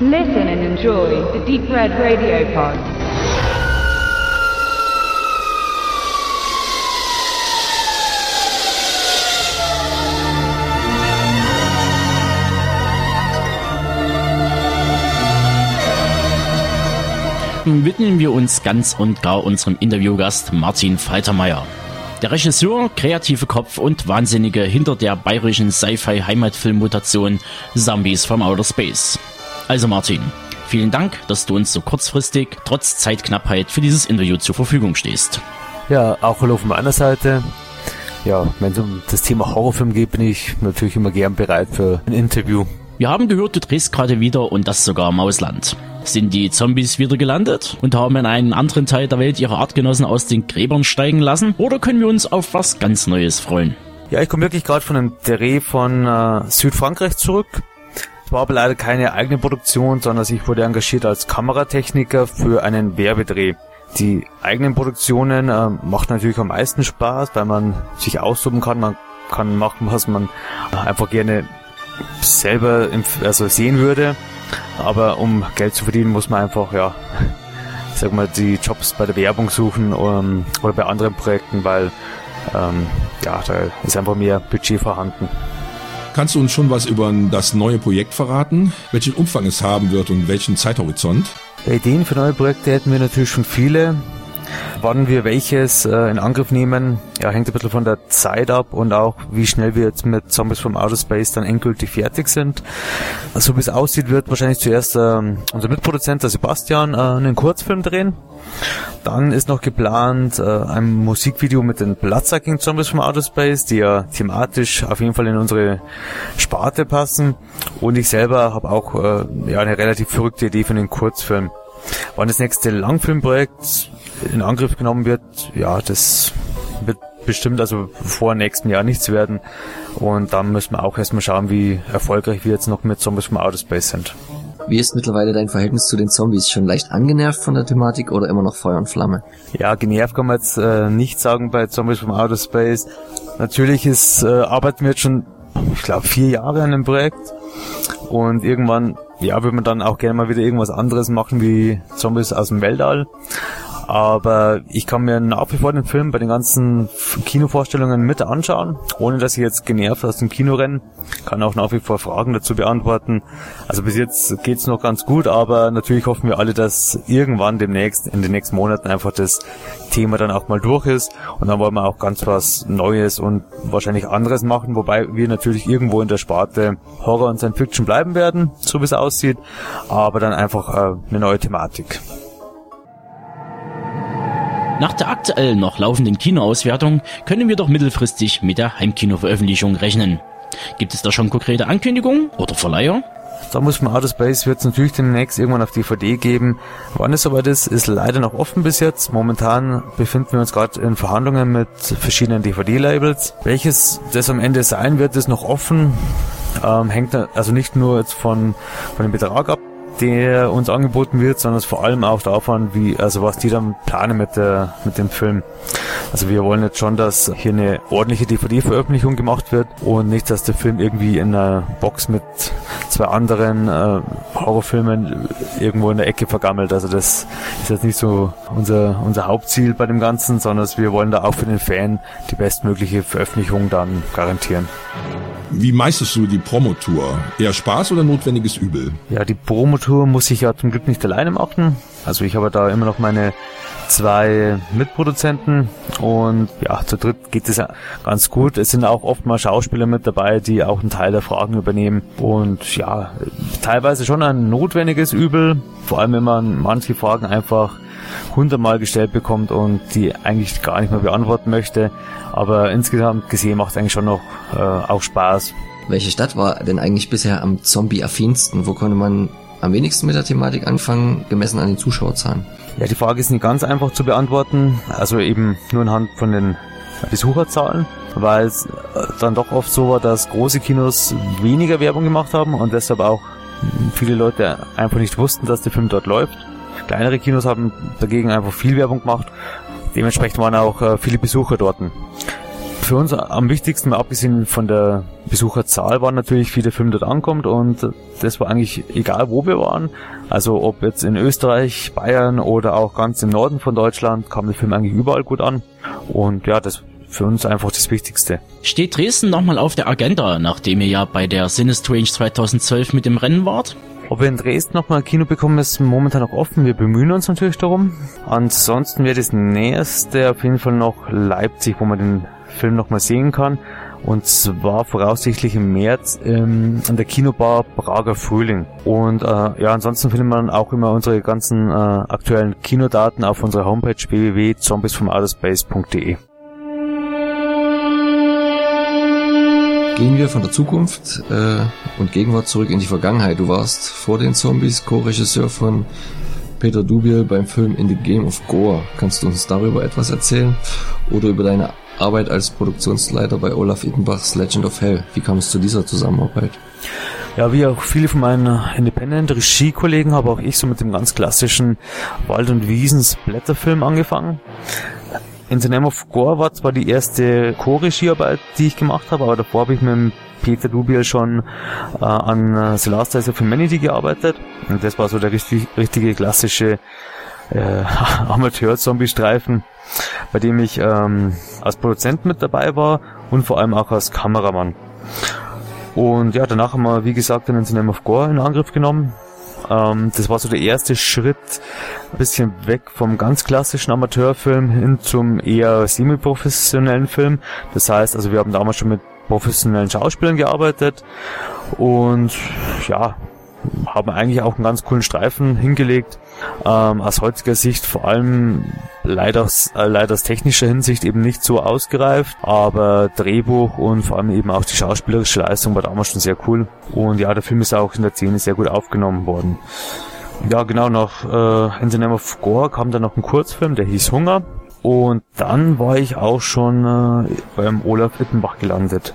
Listen and enjoy the Deep Red Radio Pod. widmen wir uns ganz und gar unserem Interviewgast Martin Faltermeier. Der Regisseur, kreative Kopf und Wahnsinnige hinter der bayerischen Sci-Fi-Heimatfilmmutation Zombies from Outer Space. Also Martin, vielen Dank, dass du uns so kurzfristig, trotz Zeitknappheit, für dieses Interview zur Verfügung stehst. Ja, auch hallo von meiner Seite. Ja, wenn es um das Thema Horrorfilm geht, bin ich natürlich immer gern bereit für ein Interview. Wir haben gehört, du drehst gerade wieder und das sogar im Ausland. Sind die Zombies wieder gelandet und haben in einen anderen Teil der Welt ihre Artgenossen aus den Gräbern steigen lassen? Oder können wir uns auf was ganz Neues freuen? Ja, ich komme wirklich gerade von einem Dreh von äh, Südfrankreich zurück. Es war aber leider keine eigene Produktion, sondern ich wurde engagiert als Kameratechniker für einen Werbedreh. Die eigenen Produktionen äh, macht natürlich am meisten Spaß, weil man sich austoben kann, man kann machen, was man einfach gerne selber also sehen würde. Aber um Geld zu verdienen, muss man einfach, ja, sag mal, die Jobs bei der Werbung suchen um, ähm, oder bei anderen Projekten, weil ähm, ja, da ist einfach mehr Budget vorhanden. Kannst du uns schon was über das neue Projekt verraten? Welchen Umfang es haben wird und welchen Zeithorizont? Ideen für neue Projekte hätten wir natürlich schon viele. Wann wir welches äh, in Angriff nehmen, ja, hängt ein bisschen von der Zeit ab und auch wie schnell wir jetzt mit Zombies from Outer Space dann endgültig fertig sind. So also, wie es aussieht, wird wahrscheinlich zuerst ähm, unser Mitproduzent, der Sebastian, äh, einen Kurzfilm drehen. Dann ist noch geplant äh, ein Musikvideo mit den Bloodsucking Zombies from Outer Space, die ja thematisch auf jeden Fall in unsere Sparte passen. Und ich selber habe auch äh, ja, eine relativ verrückte Idee für einen Kurzfilm. Wann das nächste Langfilmprojekt in Angriff genommen wird, ja, das wird bestimmt also vor nächsten Jahr nichts werden. Und dann müssen wir auch erstmal schauen, wie erfolgreich wir jetzt noch mit Zombies from Outer Space sind. Wie ist mittlerweile dein Verhältnis zu den Zombies? Schon leicht angenervt von der Thematik oder immer noch Feuer und Flamme? Ja, genervt kann man jetzt äh, nicht sagen bei Zombies from Outer Space. Natürlich ist, äh, arbeiten wir jetzt schon, ich glaube, vier Jahre an dem Projekt. Und irgendwann, ja, würde man dann auch gerne mal wieder irgendwas anderes machen wie Zombies aus dem Weltall. Aber ich kann mir nach wie vor den Film bei den ganzen Kinovorstellungen mit anschauen, ohne dass ich jetzt genervt aus dem Kino renne. Kann auch nach wie vor Fragen dazu beantworten. Also bis jetzt geht's noch ganz gut, aber natürlich hoffen wir alle, dass irgendwann demnächst, in den nächsten Monaten einfach das Thema dann auch mal durch ist. Und dann wollen wir auch ganz was Neues und wahrscheinlich anderes machen, wobei wir natürlich irgendwo in der Sparte Horror und Science Fiction bleiben werden, so wie es aussieht, aber dann einfach äh, eine neue Thematik. Nach der aktuell noch laufenden Kinoauswertung können wir doch mittelfristig mit der Heimkinoveröffentlichung rechnen. Gibt es da schon konkrete Ankündigungen oder Verleiher? Da muss man Outer Space wird es natürlich demnächst irgendwann auf DVD geben. Wann es soweit ist, ist leider noch offen bis jetzt. Momentan befinden wir uns gerade in Verhandlungen mit verschiedenen DVD-Labels. Welches das am Ende sein wird, ist noch offen. Ähm, hängt also nicht nur jetzt von, von dem Betrag ab, der uns angeboten wird, sondern es vor allem auch davon, wie, also was die dann planen mit der, mit dem Film. Also wir wollen jetzt schon, dass hier eine ordentliche DVD-Veröffentlichung gemacht wird und nicht, dass der Film irgendwie in einer Box mit zwei anderen äh, Horrorfilmen irgendwo in der Ecke vergammelt. Also das ist jetzt nicht so unser, unser Hauptziel bei dem Ganzen, sondern wir wollen da auch für den Fan die bestmögliche Veröffentlichung dann garantieren. Wie meistest du die Promotour? Eher Spaß oder notwendiges Übel? Ja, die Promotour muss ich ja zum Glück nicht alleine machen. Also ich habe da immer noch meine zwei Mitproduzenten und ja, zu dritt geht es ganz gut. Es sind auch oft mal Schauspieler mit dabei, die auch einen Teil der Fragen übernehmen und ja, teilweise schon ein notwendiges Übel, vor allem wenn man manche Fragen einfach hundertmal gestellt bekommt und die eigentlich gar nicht mehr beantworten möchte. Aber insgesamt gesehen macht es eigentlich schon noch äh, auch Spaß. Welche Stadt war denn eigentlich bisher am Zombie-affinsten? Wo konnte man am wenigsten mit der Thematik anfangen, gemessen an den Zuschauerzahlen? Ja, die Frage ist nicht ganz einfach zu beantworten. Also eben nur anhand von den Besucherzahlen, weil es äh, dann doch oft so war, dass große Kinos weniger Werbung gemacht haben und deshalb auch viele Leute einfach nicht wussten, dass der Film dort läuft. Kleinere Kinos haben dagegen einfach viel Werbung gemacht. Dementsprechend waren auch äh, viele Besucher dort. Für uns am wichtigsten, abgesehen von der Besucherzahl, war natürlich, wie der Film dort ankommt und das war eigentlich egal, wo wir waren. Also ob jetzt in Österreich, Bayern oder auch ganz im Norden von Deutschland, kam der Film eigentlich überall gut an. Und ja, das für uns einfach das Wichtigste. Steht Dresden nochmal auf der Agenda, nachdem ihr ja bei der Sinistrange 2012 mit dem Rennen wart? Ob wir in Dresden nochmal ein Kino bekommen, ist momentan noch offen. Wir bemühen uns natürlich darum. Ansonsten wäre das nächste auf jeden Fall noch Leipzig, wo man den Film nochmal sehen kann. Und zwar voraussichtlich im März ähm, an der Kinobar Prager Frühling. Und äh, ja, ansonsten findet man auch immer unsere ganzen äh, aktuellen Kinodaten auf unserer Homepage www.zombiesfromouterspace.de. Gehen wir von der Zukunft äh, und Gegenwart zurück in die Vergangenheit. Du warst vor den Zombies Co-Regisseur von Peter Dubiel beim Film In the Game of Gore. Kannst du uns darüber etwas erzählen? Oder über deine Arbeit als Produktionsleiter bei Olaf Ittenbachs Legend of Hell. Wie kam es zu dieser Zusammenarbeit? Ja, wie auch viele von meinen Independent-Regie-Kollegen habe auch ich so mit dem ganz klassischen Wald- und Wiesens-Blätterfilm angefangen. In the Name of Gore war zwar die erste Co-Regiearbeit, die ich gemacht habe, aber davor habe ich mit Peter Dubiel schon äh, an äh, The Last Days of Humanity gearbeitet. Und das war so der richtig, richtige klassische äh, Amateur-Zombie-Streifen, bei dem ich ähm, als Produzent mit dabei war und vor allem auch als Kameramann. Und ja, danach haben wir, wie gesagt, den Name of Gore in Angriff genommen. Ähm, das war so der erste Schritt, ein bisschen weg vom ganz klassischen Amateurfilm hin zum eher semi-professionellen Film. Das heißt, also wir haben damals schon mit professionellen Schauspielern gearbeitet und ja, haben eigentlich auch einen ganz coolen Streifen hingelegt. Ähm, aus heutiger Sicht vor allem leider, äh, leider aus technischer Hinsicht eben nicht so ausgereift, aber Drehbuch und vor allem eben auch die schauspielerische Leistung war damals schon sehr cool. Und ja, der Film ist auch in der Szene sehr gut aufgenommen worden. Ja, genau, nach äh, In the Name of Gore kam dann noch ein Kurzfilm, der hieß Hunger. Und dann war ich auch schon äh, beim Olaf Wittenbach gelandet.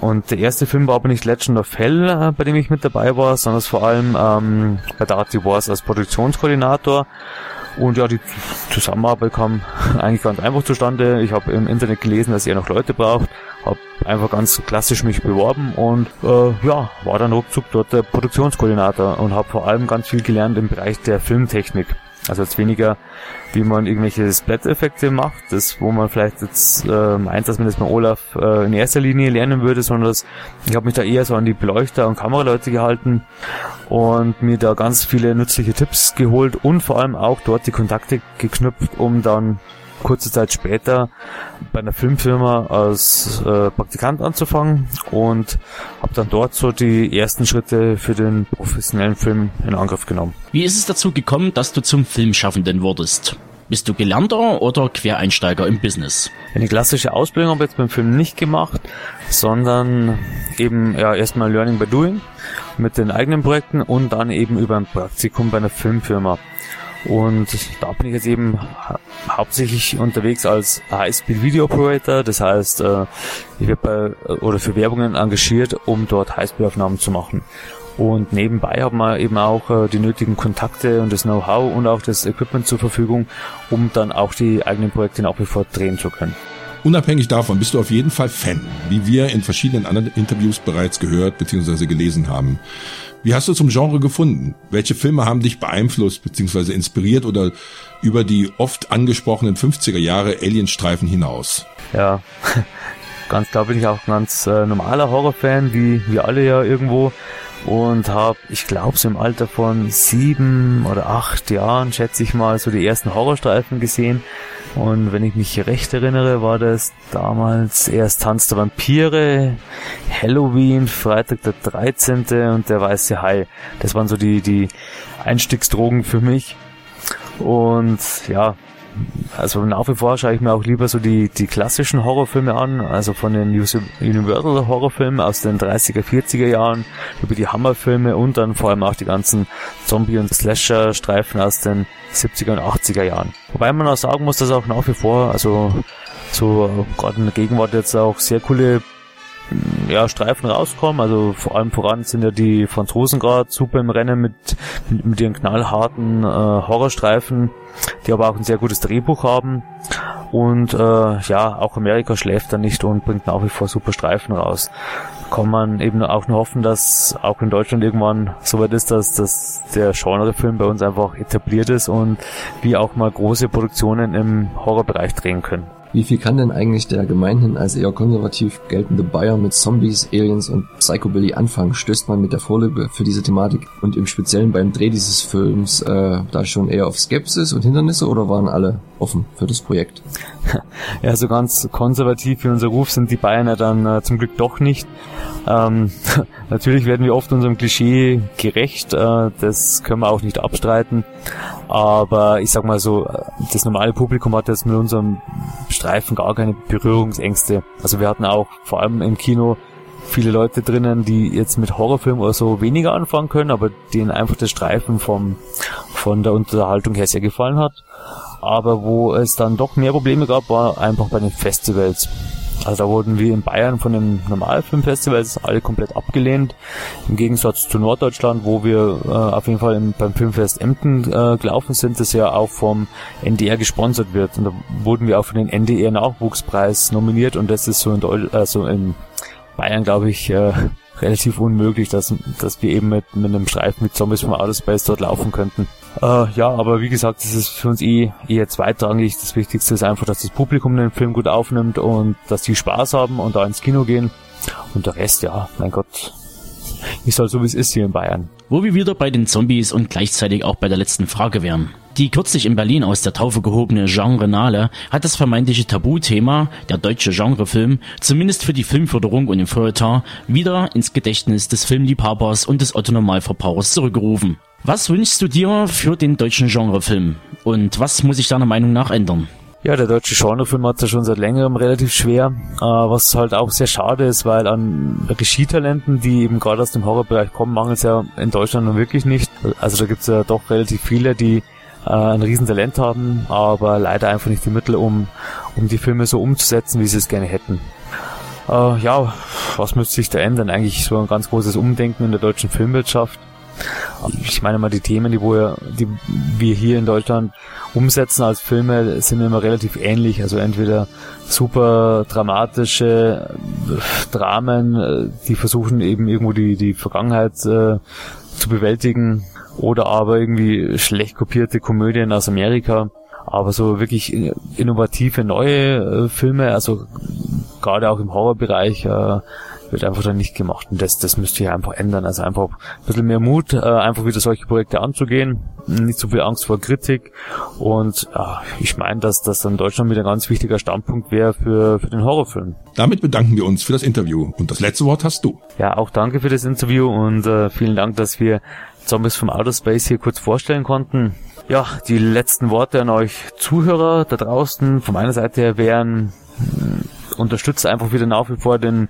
Und der erste Film war aber nicht Legend of Hell, äh, bei dem ich mit dabei war, sondern vor allem ähm, bei Darty Wars als Produktionskoordinator. Und ja, die Zusammenarbeit kam eigentlich ganz einfach zustande. Ich habe im Internet gelesen, dass er noch Leute braucht, habe einfach ganz klassisch mich beworben und äh, ja, war dann ruckzuck dort der Produktionskoordinator und habe vor allem ganz viel gelernt im Bereich der Filmtechnik. Also jetzt weniger, wie man irgendwelche Splat-Effekte macht, das wo man vielleicht jetzt äh, meint, dass man das bei Olaf äh, in erster Linie lernen würde, sondern das, ich habe mich da eher so an die Beleuchter und Kameraleute gehalten und mir da ganz viele nützliche Tipps geholt und vor allem auch dort die Kontakte geknüpft, um dann kurze Zeit später bei einer Filmfirma als äh, Praktikant anzufangen und habe dann dort so die ersten Schritte für den professionellen Film in Angriff genommen. Wie ist es dazu gekommen, dass du zum Filmschaffenden wurdest? Bist du Gelernter oder Quereinsteiger im Business? Eine klassische Ausbildung habe ich jetzt beim Film nicht gemacht, sondern eben ja erstmal Learning by Doing mit den eigenen Projekten und dann eben über ein Praktikum bei einer Filmfirma. Und da bin ich jetzt eben hauptsächlich unterwegs als High-Speed Video Operator. Das heißt, äh, ich werde bei oder für Werbungen engagiert, um dort Highspeed-Aufnahmen zu machen. Und nebenbei haben wir eben auch äh, die nötigen Kontakte und das Know-how und auch das Equipment zur Verfügung, um dann auch die eigenen Projekte nach wie vor drehen zu können. Unabhängig davon bist du auf jeden Fall Fan, wie wir in verschiedenen anderen Interviews bereits gehört bzw. gelesen haben. Wie hast du zum Genre gefunden? Welche Filme haben dich beeinflusst bzw. inspiriert oder über die oft angesprochenen 50er Jahre Alienstreifen hinaus? Ja, ganz klar bin ich auch ganz äh, normaler Horrorfan, wie wir alle ja irgendwo. Und habe, ich glaube, so im Alter von sieben oder acht Jahren, schätze ich mal, so die ersten Horrorstreifen gesehen. Und wenn ich mich recht erinnere, war das damals erst Tanz der Vampire, Halloween, Freitag der 13. und der Weiße Hai. Das waren so die, die Einstiegsdrogen für mich. Und ja, also nach wie vor schaue ich mir auch lieber so die, die klassischen Horrorfilme an, also von den Universal Horrorfilmen aus den 30er, 40er Jahren, über die Hammerfilme und dann vor allem auch die ganzen Zombie- und Slasher-Streifen aus den 70er und 80er Jahren. Wobei man auch sagen muss, dass auch nach wie vor, also so gerade in der Gegenwart jetzt auch sehr coole ja, Streifen rauskommen. Also vor allem voran sind ja die Franzosen gerade super im Rennen mit, mit, mit ihren knallharten äh, Horrorstreifen, die aber auch ein sehr gutes Drehbuch haben. Und äh, ja, auch Amerika schläft da nicht und bringt nach wie vor super Streifen raus. Kann man eben auch nur hoffen, dass auch in Deutschland irgendwann soweit ist, dass, dass der Genrefilm bei uns einfach etabliert ist und wir auch mal große Produktionen im Horrorbereich drehen können. Wie viel kann denn eigentlich der gemeinhin als eher konservativ geltende Bayer mit Zombies, Aliens und Psychobilly anfangen? Stößt man mit der Vorliebe für diese Thematik und im Speziellen beim Dreh dieses Films äh, da schon eher auf Skepsis und Hindernisse oder waren alle offen für das Projekt? Ja, so ganz konservativ wie unser Ruf sind die Bayern ja dann äh, zum Glück doch nicht. Ähm, natürlich werden wir oft unserem Klischee gerecht, äh, das können wir auch nicht abstreiten. Aber ich sag mal so, äh, das normale Publikum hat jetzt mit unserem Streifen gar keine Berührungsängste. Also wir hatten auch vor allem im Kino viele Leute drinnen, die jetzt mit Horrorfilmen oder so weniger anfangen können, aber denen einfach das Streifen vom, von der Unterhaltung her sehr gefallen hat. Aber wo es dann doch mehr Probleme gab, war einfach bei den Festivals. Also da wurden wir in Bayern von den Normalfilmfestivals alle komplett abgelehnt. Im Gegensatz zu Norddeutschland, wo wir äh, auf jeden Fall im, beim Filmfest Emden äh, gelaufen sind, das ja auch vom NDR gesponsert wird. Und da wurden wir auch für den NDR Nachwuchspreis nominiert und das ist so in, Deu also in Bayern, glaube ich, äh, relativ unmöglich, dass, dass wir eben mit, mit einem Streifen mit Zombies vom Outer Space dort laufen könnten. Äh, ja, aber wie gesagt, das ist für uns eh eher zweitrangig. Das Wichtigste ist einfach, dass das Publikum den Film gut aufnimmt und dass die Spaß haben und da ins Kino gehen. Und der Rest, ja, mein Gott, ist halt so, wie es ist hier in Bayern. Wo wir wieder bei den Zombies und gleichzeitig auch bei der letzten Frage wären. Die kürzlich in Berlin aus der Taufe gehobene Genrenale hat das vermeintliche Tabuthema, der deutsche Genrefilm, zumindest für die Filmförderung und den Feuilleton, wieder ins Gedächtnis des Filmliebhabers und des Otto-Normalverbrauchers zurückgerufen. Was wünschst du dir für den deutschen Genrefilm? Und was muss sich deiner Meinung nach ändern? Ja, der deutsche Genrefilm hat es ja schon seit längerem relativ schwer, äh, was halt auch sehr schade ist, weil an Regietalenten, die eben gerade aus dem Horrorbereich kommen, mangelt es ja in Deutschland nun wirklich nicht. Also da gibt es ja doch relativ viele, die äh, ein Riesentalent haben, aber leider einfach nicht die Mittel, um, um die Filme so umzusetzen, wie sie es gerne hätten. Äh, ja, was müsste sich da ändern? Eigentlich so ein ganz großes Umdenken in der deutschen Filmwirtschaft. Ich meine mal, die Themen, die, wir, die wir hier in Deutschland umsetzen als Filme, sind immer relativ ähnlich. Also entweder super dramatische Dramen, äh, die versuchen eben irgendwo die, die Vergangenheit äh, zu bewältigen, oder aber irgendwie schlecht kopierte Komödien aus Amerika. Aber so wirklich innovative neue äh, Filme, also gerade auch im Horrorbereich, äh, wird einfach dann nicht gemacht. Und das, das müsste hier einfach ändern. Also einfach ein bisschen mehr Mut, äh, einfach wieder solche Projekte anzugehen. Nicht so viel Angst vor Kritik. Und äh, ich meine, dass das dann Deutschland wieder ein ganz wichtiger Standpunkt wäre für, für den Horrorfilm. Damit bedanken wir uns für das Interview. Und das letzte Wort hast du. Ja, auch danke für das Interview und äh, vielen Dank, dass wir Zombies vom Outer Space hier kurz vorstellen konnten. Ja, die letzten Worte an euch Zuhörer da draußen von meiner Seite her wären unterstützt einfach wieder nach wie vor den,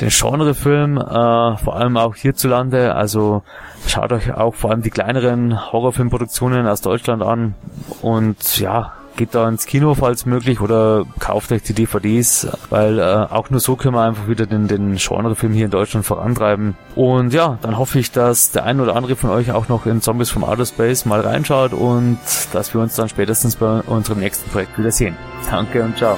den Genrefilm, äh, vor allem auch hierzulande. Also schaut euch auch vor allem die kleineren Horrorfilmproduktionen aus Deutschland an und ja, geht da ins Kino, falls möglich, oder kauft euch die DVDs, weil äh, auch nur so können wir einfach wieder den, den Genrefilm hier in Deutschland vorantreiben. Und ja, dann hoffe ich, dass der ein oder andere von euch auch noch in Zombies from Outer Space mal reinschaut und dass wir uns dann spätestens bei unserem nächsten Projekt wiedersehen. Danke und ciao.